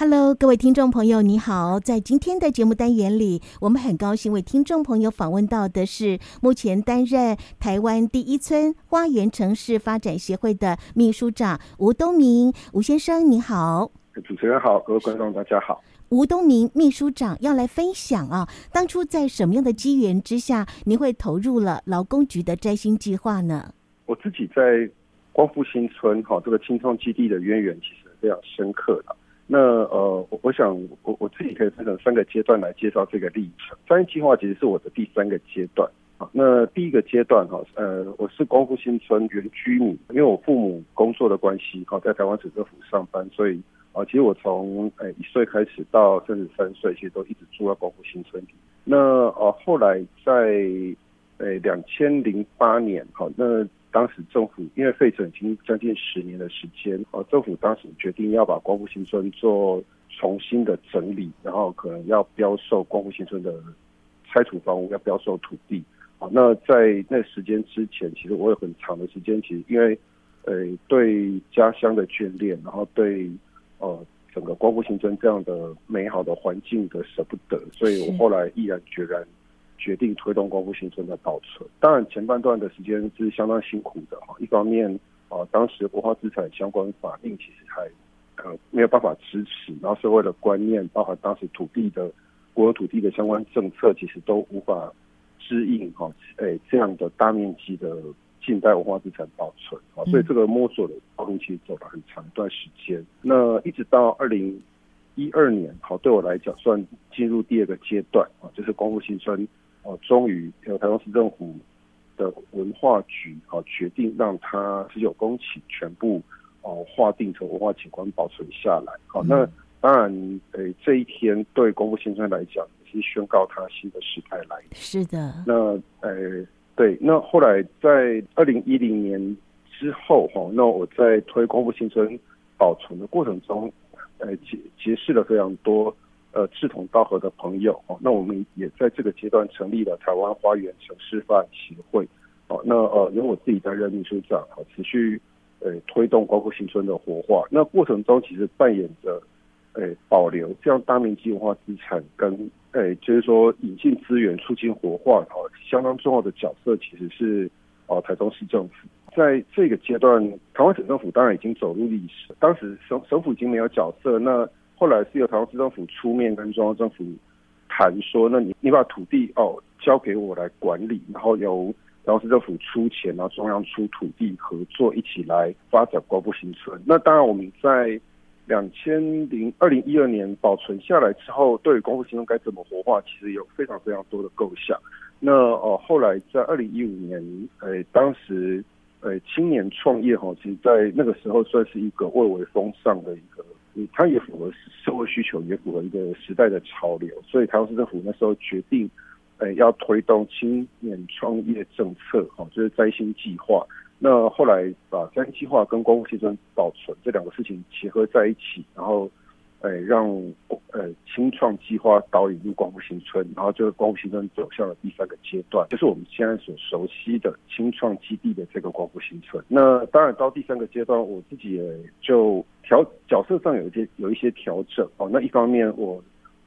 Hello，各位听众朋友，你好！在今天的节目单元里，我们很高兴为听众朋友访问到的是目前担任台湾第一村花园城市发展协会的秘书长吴东明。吴先生，你好！主持人好，各位观众大家好。吴东明秘书长要来分享啊，当初在什么样的机缘之下，您会投入了劳工局的摘星计划呢？我自己在光复新村哈这个青创基地的渊源，其实非常深刻的。那呃，我我想我我自己可以分成三个阶段来介绍这个历程。专业计划其实是我的第三个阶段啊。那第一个阶段哈，呃，我是光复新村原居民，因为我父母工作的关系，哈，在台湾省政府上班，所以啊，其实我从呃一岁开始到三十三岁，其实都一直住在光复新村里。那呃，后来在呃两千零八年，好那。当时政府因为费城已经将近十年的时间，呃，政府当时决定要把光复新村做重新的整理，然后可能要标售光复新村的拆除房屋，要标售土地。好，那在那时间之前，其实我有很长的时间，其实因为呃对家乡的眷恋，然后对呃整个光复新村这样的美好的环境的舍不得，所以我后来毅然决然。决定推动光复新村的保存，当然前半段的时间是相当辛苦的哈。一方面啊，当时文化资产相关法令其实还呃没有办法支持，然后社会的观念，包括当时土地的国有土地的相关政策，其实都无法适应哈，诶这样的大面积的近代文化资产保存啊，所以这个摸索的道路其实走了很长一段时间。那一直到二零一二年，好，对我来讲算进入第二个阶段啊，就是光复新村。哦，终于有台中市政府的文化局哦决定让它十九公顷全部哦划定成文化景观保存下来。好，那当然，诶，这一天对光复新村来讲是宣告它新的时代来。是的。那诶，对，那后来在二零一零年之后哈，那我在推光复新村保存的过程中，呃，结结识了非常多。呃，志同道合的朋友哦，那我们也在这个阶段成立了台湾花园城示范协会哦。那呃，由我自己担任秘书长，好，持续呃推动光复新村的活化。那过程中其实扮演着呃保留这样大面积文化资产跟呃就是说引进资源、促进活化哦，相当重要的角色其实是哦台中市政府。在这个阶段，台湾省政府当然已经走入历史，当时省省府已经没有角色，那。后来是由台湾市政府出面跟中央政府谈说，那你你把土地哦交给我来管理，然后由台湾市政府出钱，然后中央出土地，合作一起来发展光复新村。那当然我们在两千零二零一二年保存下来之后，对于光复新村该怎么活化，其实有非常非常多的构想。那哦后来在二零一五年，诶当时诶青年创业哈，其实在那个时候算是一个蔚为风尚的一个。它也符合社会需求，也符合一个时代的潮流，所以台湾市政府那时候决定，呃，要推动青年创业政策，哈，就是摘星计划。那后来把摘星计划跟光复新村保存这两个事情结合在一起，然后。哎，让呃青创计划导引入光复新村，然后就光复新村走向了第三个阶段，就是我们现在所熟悉的青创基地的这个光复新村。那当然到第三个阶段，我自己也就调角色上有一些有一些调整哦。那一方面，我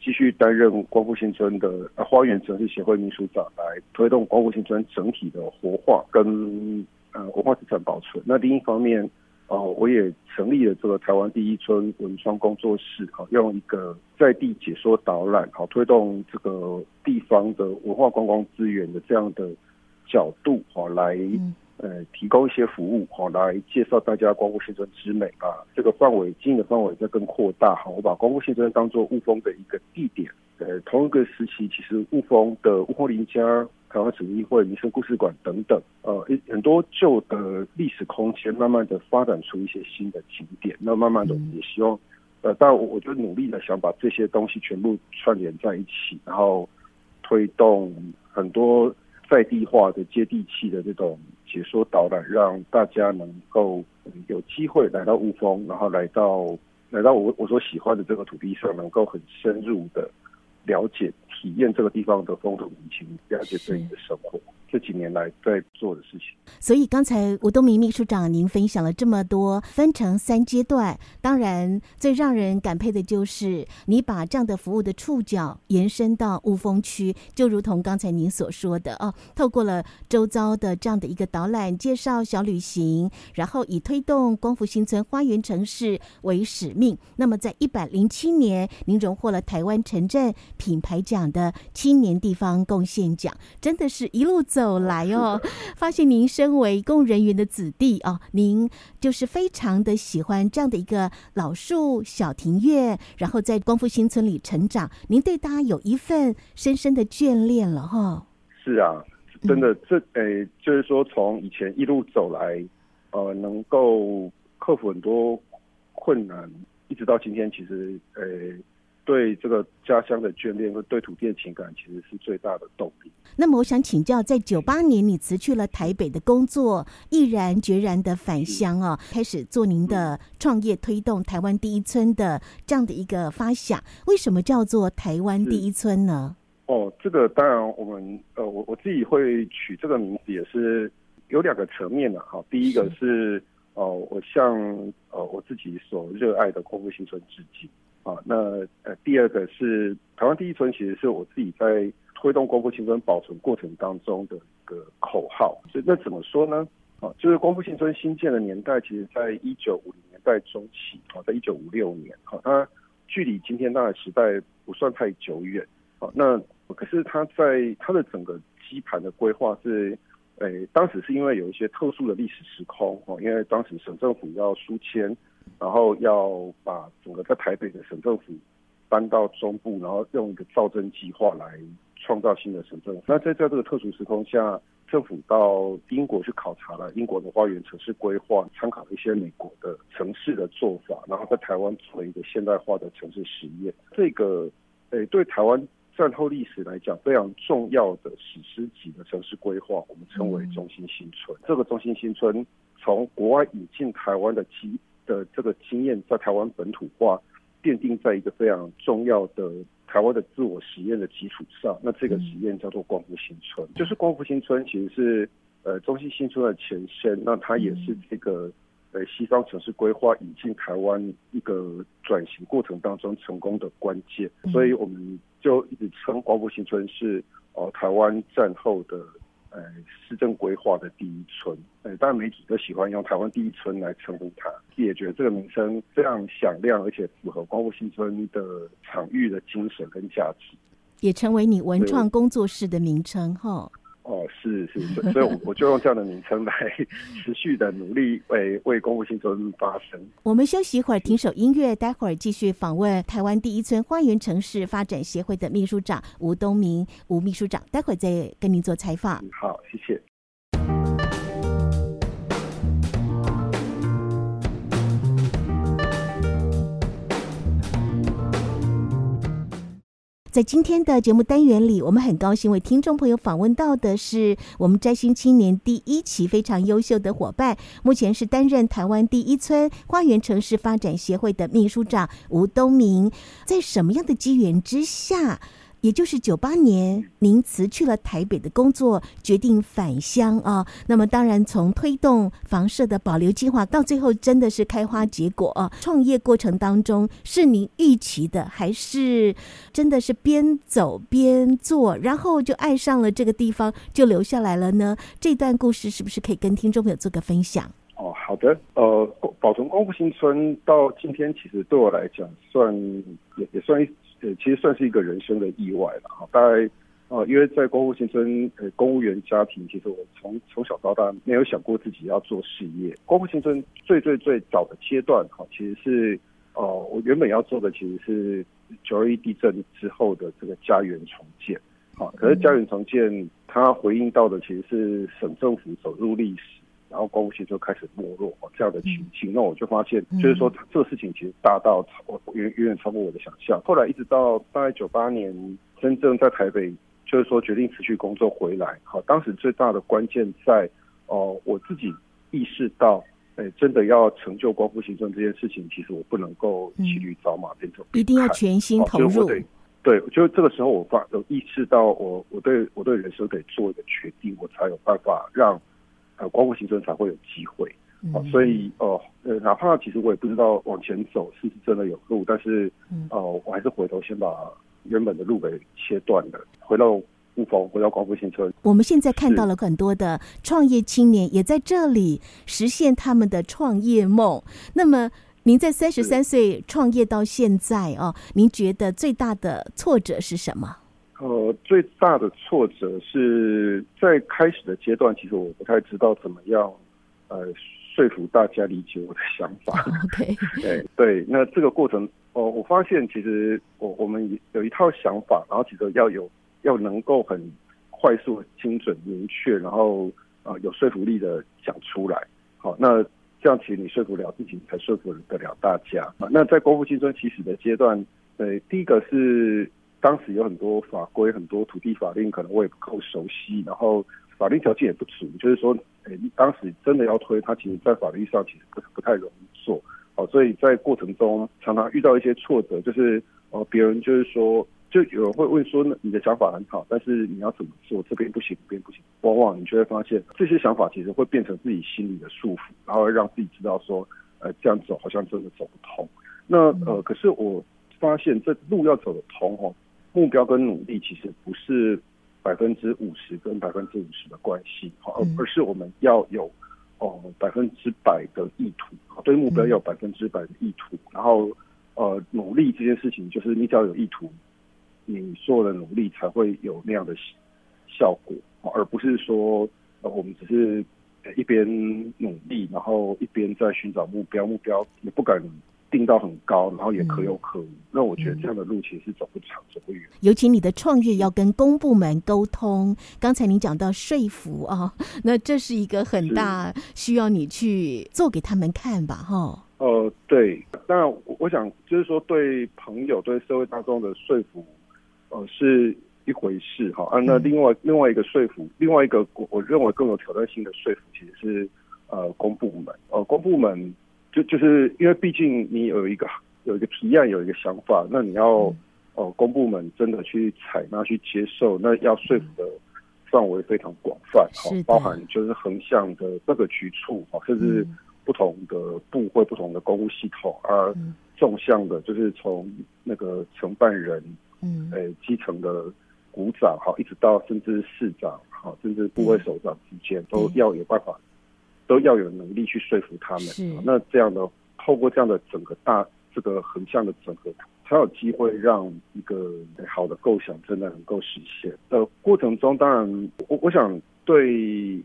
继续担任光复新村的花园城市协会秘书长，来推动光复新村整体的活化跟呃文化资产保存。那另一方面。哦，我也成立了这个台湾第一村文创工作室，好，用一个在地解说导览，好，推动这个地方的文化观光资源的这样的角度，好，来呃提供一些服务，好，来介绍大家光复新村之美啊，这个范围经营的范围在更扩大，好，我把光复新村当做雾峰的一个地点，呃，同一个时期，其实雾峰的雾峰林家。台湾省议会、民生故事馆等等，呃，很多旧的历史空间，慢慢的发展出一些新的景点。那慢慢的，我们也希望，呃，但我，我就努力的想把这些东西全部串联在一起，然后推动很多在地化的接地气的这种解说导览，让大家能够有机会来到雾峰，然后来到来到我我所喜欢的这个土地上，能够很深入的了解、体验这个地方的风土民情，了解自己的生活。这几年来在做的事情，所以刚才吴东明秘书长您分享了这么多，分成三阶段。当然，最让人感佩的就是你把这样的服务的触角延伸到雾峰区，就如同刚才您所说的哦，透过了周遭的这样的一个导览介绍小旅行，然后以推动光复新村花园城市为使命。那么，在一百零七年，您荣获了台湾城镇品牌奖的青年地方贡献奖，真的是一路走。来哦，发现您身为公务人员的子弟哦，您就是非常的喜欢这样的一个老树小庭院，然后在光复新村里成长，您对他有一份深深的眷恋了哈、哦。是啊，真的，这诶，就是说从以前一路走来，呃，能够克服很多困难，一直到今天，其实诶。对这个家乡的眷恋和对土地的情感，其实是最大的动力。那么，我想请教，在九八年你辞去了台北的工作，毅然决然的返乡哦，开始做您的创业，推动台湾第一村的这样的一个发想。为什么叫做台湾第一村呢？哦，这个当然，我们呃，我我自己会取这个名字，也是有两个层面的哈。第一个是哦、呃，我向呃我自己所热爱的光复新村致敬。啊，那呃，第二个是台湾第一村，其实是我自己在推动光复新村保存过程当中的一个口号。所以那怎么说呢？啊，就是光复新村新建的年代，其实在一九五零年代中期，啊，在一九五六年，啊，它距离今天那个时代不算太久远。啊，那可是它在它的整个基盘的规划是，诶，当时是因为有一些特殊的历史时空，哦，因为当时省政府要书签。然后要把整个在台北的省政府搬到中部，然后用一个造镇计划来创造新的省政府。那在在这个特殊时空下，政府到英国去考察了英国的花园城市规划，参考了一些美国的城市的做法，然后在台湾做了一个现代化的城市实验。这个诶，对台湾战后历史来讲非常重要的史诗级的城市规划，我们称为中心新村。这个中心新村从国外引进台湾的基的这个经验在台湾本土化奠定在一个非常重要的台湾的自我实验的基础上，那这个实验叫做光复新村，就是光复新村其实是呃中西新村的前身，那它也是这个呃西方城市规划引进台湾一个转型过程当中成功的关键，所以我们就一直称光复新村是呃台湾战后的。呃，市政规划的第一村，呃，当然媒体都喜欢用台湾第一村来称呼它，也觉得这个名称非常响亮，而且符合光复新村的场域的精神跟价值，也成为你文创工作室的名称哈。哦，是是是，所以我我就用这样的名称来 持续的努力为为光复新村发声。我们休息一会儿，听首音乐，待会儿继续访问台湾第一村花园城市发展协会的秘书长吴东明吴秘书长，待会儿再跟您做采访。好，谢谢。在今天的节目单元里，我们很高兴为听众朋友访问到的是我们摘星青年第一期非常优秀的伙伴，目前是担任台湾第一村花园城市发展协会的秘书长吴东明。在什么样的机缘之下，也就是九八年，您辞去了台北的工作，决定返乡啊。那么，当然从推动房舍的保留计划，到最后真的是开花结果啊。创业过程当中，是您预期的，还是真的是边走边做，然后就爱上了这个地方，就留下来了呢？这段故事是不是可以跟听众朋友做个分享？哦，好的。呃，保存光复新村到今天，其实对我来讲，算也也算。呃，其实算是一个人生的意外了哈。大概呃，因为在光复新村呃公务员家庭，其实我从从小到大没有想过自己要做事业。光复新村最最最早的阶段哈，其实是呃我原本要做的其实是九二一地震之后的这个家园重建。好，可是家园重建它回应到的其实是省政府走入历史。然后光复新村就开始没落这样的情形，那我就发现，就是说这个事情其实大到超远远远超过我的想象。后来一直到大概九八年，真正在台北就是说决定辞去工作回来。好，当时最大的关键在哦、呃，我自己意识到，哎、欸，真的要成就光复行政这件事情，其实我不能够骑驴找马变成、嗯、一定要全心投入。对，对，就这个时候我发有意识到我，我我对我对人生得做一个决定，我才有办法让呃光复新村才会有机会。哦，所以哦，呃，哪怕其实我也不知道往前走是不是真的有路，但是哦、呃，我还是回头先把原本的路给切断了，回到雾峰，回到光复新村。我们现在看到了很多的创业青年也在这里实现他们的创业梦。那么，您在三十三岁创业到现在哦，您觉得最大的挫折是什么？呃，最大的挫折是在开始的阶段，其实我不太知道怎么样，呃。说服大家理解我的想法。对 对，那这个过程，哦，我发现其实我我们有一套想法，然后其实要有要能够很快速、精准、明确，然后啊、呃、有说服力的讲出来。好，那这样其实你说服了自己，才说服得了大家。啊，那在光复青春起始的阶段，呃，第一个是当时有很多法规、很多土地法令，可能我也不够熟悉，然后。法律条件也不足，就是说，诶，当时真的要推，它其实，在法律上其实不不太容易做，好，所以在过程中常常遇到一些挫折，就是，呃，别人就是说，就有人会问说，你的想法很好，但是你要怎么做？这边不行，那边不行，往往你就会发现，这些想法其实会变成自己心里的束缚，然后让自己知道说，呃，这样走好像真的走不通。那呃，可是我发现这路要走得通哦，目标跟努力其实不是。百分之五十跟百分之五十的关系，而，而是我们要有哦百分之百的意图，对目标要有百分之百的意图，然后呃努力这件事情，就是你只要有意图，你所有的努力才会有那样的效果，而不是说呃我们只是一边努力，然后一边在寻找目标，目标也不敢。定到很高，然后也可有可无。嗯、那我觉得这样的路其实是走不长，走不远。尤其你的创业要跟公部门沟通，刚才您讲到说服啊，那这是一个很大需要你去做给他们看吧，哈。呃，对。当然，我想就是说，对朋友、对社会大众的说服，呃，是一回事哈。啊，那另外另外一个说服，另外一个我我认为更有挑战性的说服，其实是呃公部门。呃，公部门。就就是因为毕竟你有一个有一个提案，有一个想法，那你要哦、呃、公部门真的去采纳去接受，那要说服的范围非常广泛，好，包含就是横向的各个局处，好，甚至不同的部会、不同的公务系统，而纵向的，就是从那个承办人，嗯，诶，基层的股长，好，一直到甚至市长，好，甚至部会首长之间，都要有办法。都要有能力去说服他们，是那这样的透过这样的整个大这个横向的整合，才有机会让一个好的构想真的能够实现。呃，过程中当然我我想对，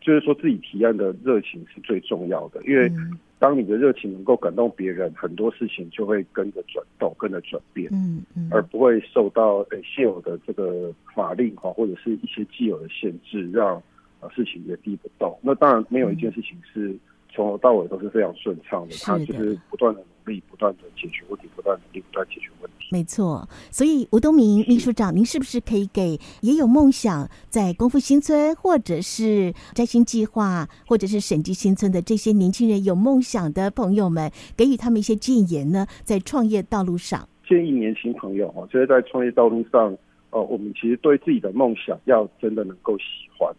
就是说自己提案的热情是最重要的，因为当你的热情能够感动别人，很多事情就会跟着转动，跟着转变，嗯嗯，而不会受到呃现有的这个法令哈或者是一些既有的限制让。事情也递不动，那当然没有一件事情是从头到尾都是非常顺畅的，他就是不断的努力，不断的解决问题，不断努力，不断解决问题。没错，所以吴东明秘书长，您是不是可以给也有梦想在功夫新村，或者是摘星计划，或者是审计新村的这些年轻人有梦想的朋友们，给予他们一些建言呢？在创业道路上，建议年轻朋友啊，就是在创业道路上，呃，我们其实对自己的梦想要真的能够喜欢。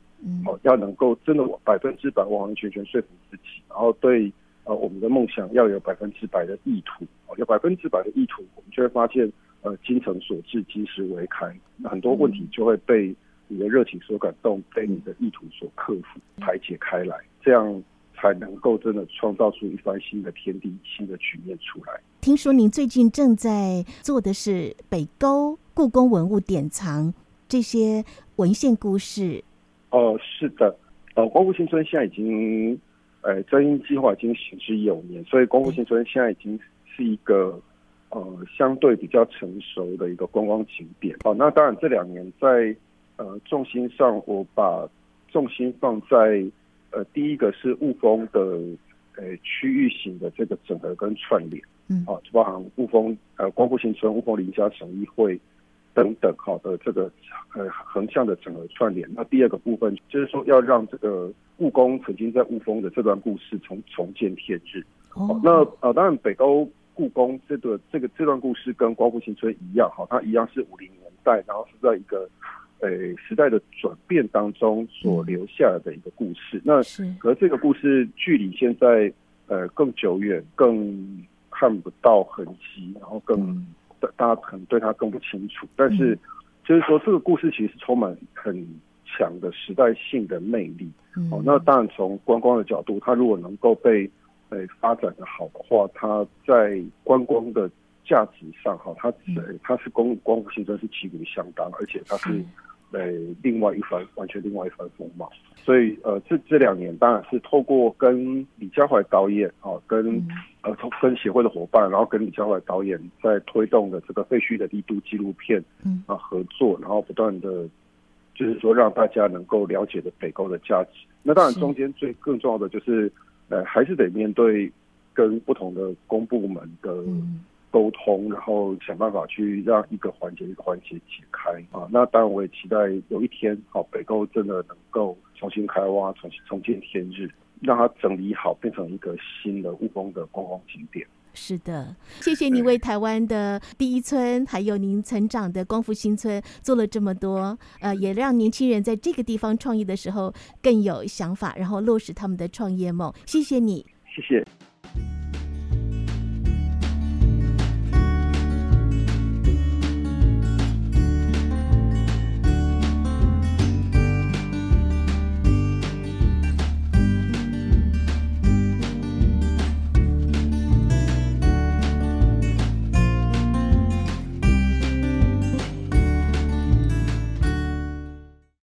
哦，要能够真的百分之百完完全全说服自己，然后对呃我们的梦想要有百分之百的意图，有百分之百的意图，我们就会发现呃精诚所至，金石为开，很多问题就会被你的热情所感动，被你的意图所克服，排解开来，这样才能够真的创造出一番新的天地、新的局面出来。听说您最近正在做的是北沟故宫文物典藏这些文献故事。哦，是的，呃，光复新村现在已经，呃，摘星计划已经行之有年，所以光复新村现在已经是一个，呃，相对比较成熟的一个观光景点。哦，那当然这两年在，呃，重心上，我把重心放在，呃，第一个是雾峰的，呃，区域型的这个整合跟串联，嗯，啊，就包含雾峰，呃，光复新村、雾峰林家省议会。等等好的这个呃横向的整个串联。那第二个部分就是说要让这个故宫曾经在雾峰的这段故事重重见天日。哦，那呃当然北欧故宫这个这个这段故事跟光复新村一样哈，它一样是五零年代，然后是在一个。呃，时代的转变当中所留下的一个故事，嗯、那可是这个故事距离现在呃更久远，更看不到痕迹，然后更、嗯、大家可能对他更不清楚。但是就是说，这个故事其实充满很强的时代性的魅力。嗯、哦，那当然从观光的角度，它如果能够被呃发展的好的话，它在观光的价值上，哈，它呃它是跟光复新村是旗鼓相当，而且它是。呃，另外一番完全另外一番风貌，所以呃，这这两年当然是透过跟李佳怀导演啊，跟、嗯、呃从跟协会的伙伴，然后跟李佳怀导演在推动的这个废墟的力度纪录片，嗯啊合作，然后不断的，就是说让大家能够了解的北沟的价值。那当然中间最更重要的就是，呃，还是得面对跟不同的公部门的。嗯沟通，然后想办法去让一个环节一个环节解开啊。那当然，我也期待有一天，好北沟真的能够重新开挖，重新重见天日，让它整理好，变成一个新的务工的观光景点。是的，谢谢你为台湾的第一村，还有您成长的光复新村做了这么多，呃，也让年轻人在这个地方创业的时候更有想法，然后落实他们的创业梦。谢谢你，谢谢。